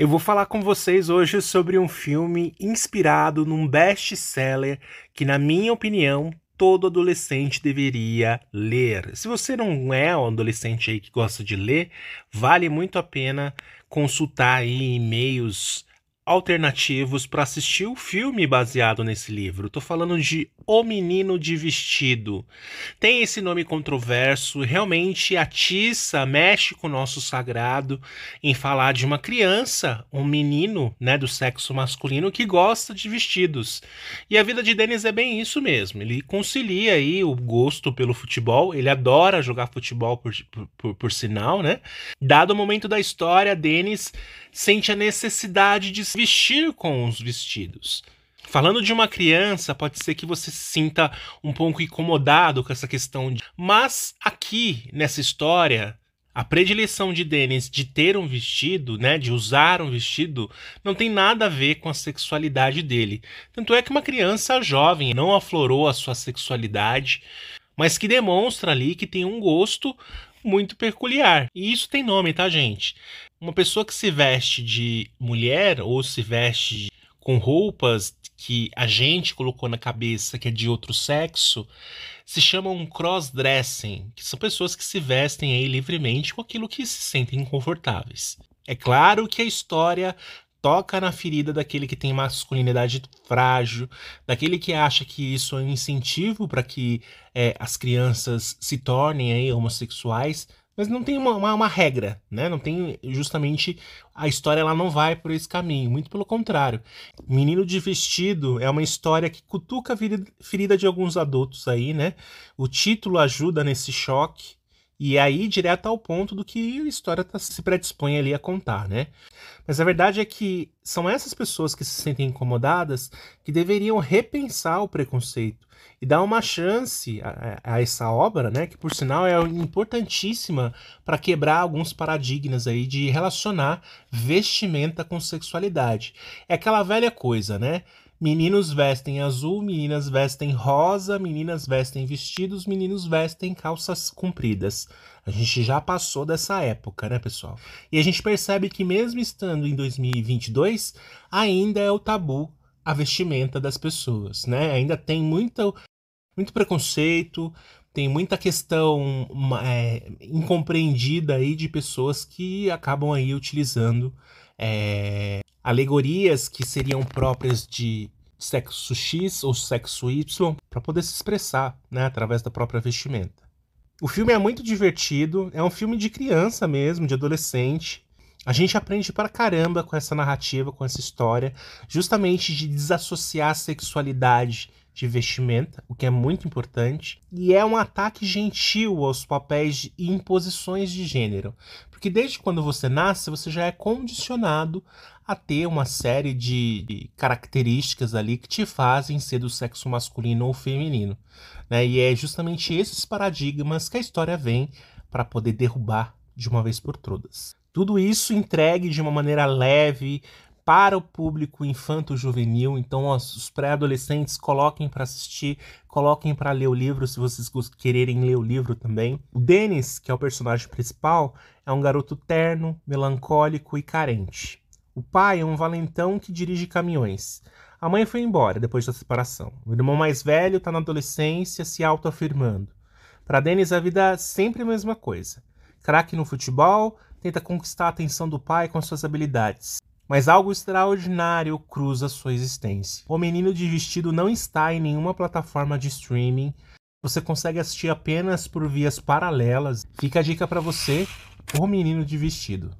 Eu vou falar com vocês hoje sobre um filme inspirado num best-seller que, na minha opinião, todo adolescente deveria ler. Se você não é um adolescente aí que gosta de ler, vale muito a pena consultar aí e-mails alternativos para assistir o filme baseado nesse livro. Estou falando de O Menino de Vestido. Tem esse nome controverso, realmente atiça, mexe com o nosso sagrado em falar de uma criança, um menino, né, do sexo masculino que gosta de vestidos. E a vida de Dennis é bem isso mesmo. Ele concilia aí o gosto pelo futebol, ele adora jogar futebol por, por, por, sinal, né? Dado o momento da história, Dennis sente a necessidade de vestir com os vestidos. Falando de uma criança, pode ser que você se sinta um pouco incomodado com essa questão de. Mas aqui nessa história, a predileção de Dennis de ter um vestido, né, de usar um vestido, não tem nada a ver com a sexualidade dele. Tanto é que uma criança jovem não aflorou a sua sexualidade, mas que demonstra ali que tem um gosto muito peculiar. E isso tem nome, tá, gente? Uma pessoa que se veste de mulher ou se veste com roupas que a gente colocou na cabeça que é de outro sexo, se chama um cross-dressing, que são pessoas que se vestem aí livremente com aquilo que se sentem confortáveis. É claro que a história toca na ferida daquele que tem masculinidade frágil, daquele que acha que isso é um incentivo para que é, as crianças se tornem aí, homossexuais, mas não tem uma, uma, uma, regra, né? Não tem justamente a história ela não vai por esse caminho, muito pelo contrário. Menino de Vestido é uma história que cutuca a ferida de alguns adultos aí, né? O título ajuda nesse choque e é aí direto ao ponto do que a história tá, se predispõe ali a contar, né? Mas a verdade é que são essas pessoas que se sentem incomodadas que deveriam repensar o preconceito e dar uma chance a, a essa obra, né, que por sinal é importantíssima para quebrar alguns paradigmas aí de relacionar vestimenta com sexualidade. É aquela velha coisa, né? Meninos vestem azul, meninas vestem rosa, meninas vestem vestidos, meninos vestem calças compridas. A gente já passou dessa época, né, pessoal? E a gente percebe que mesmo estando em 2022, ainda é o tabu a vestimenta das pessoas, né? Ainda tem muito, muito preconceito, tem muita questão é, incompreendida aí de pessoas que acabam aí utilizando é, alegorias que seriam próprias de sexo X ou sexo Y para poder se expressar, né, através da própria vestimenta. O filme é muito divertido, é um filme de criança mesmo, de adolescente. A gente aprende para caramba com essa narrativa, com essa história, justamente de desassociar a sexualidade de vestimenta, o que é muito importante, e é um ataque gentil aos papéis e imposições de gênero, porque desde quando você nasce, você já é condicionado a ter uma série de características ali que te fazem ser do sexo masculino ou feminino, né? E é justamente esses paradigmas que a história vem para poder derrubar de uma vez por todas. Tudo isso entregue de uma maneira leve, para o público infanto-juvenil. Então, os pré-adolescentes coloquem para assistir, coloquem para ler o livro, se vocês quererem ler o livro também. O Dennis, que é o personagem principal, é um garoto terno, melancólico e carente. O pai é um valentão que dirige caminhões. A mãe foi embora depois da separação. O irmão mais velho está na adolescência, se autoafirmando. Para Dennis, a vida é sempre a mesma coisa. Craque no futebol, tenta conquistar a atenção do pai com suas habilidades. Mas algo extraordinário cruza sua existência. O Menino de Vestido não está em nenhuma plataforma de streaming. Você consegue assistir apenas por vias paralelas. Fica a dica para você, O Menino de Vestido.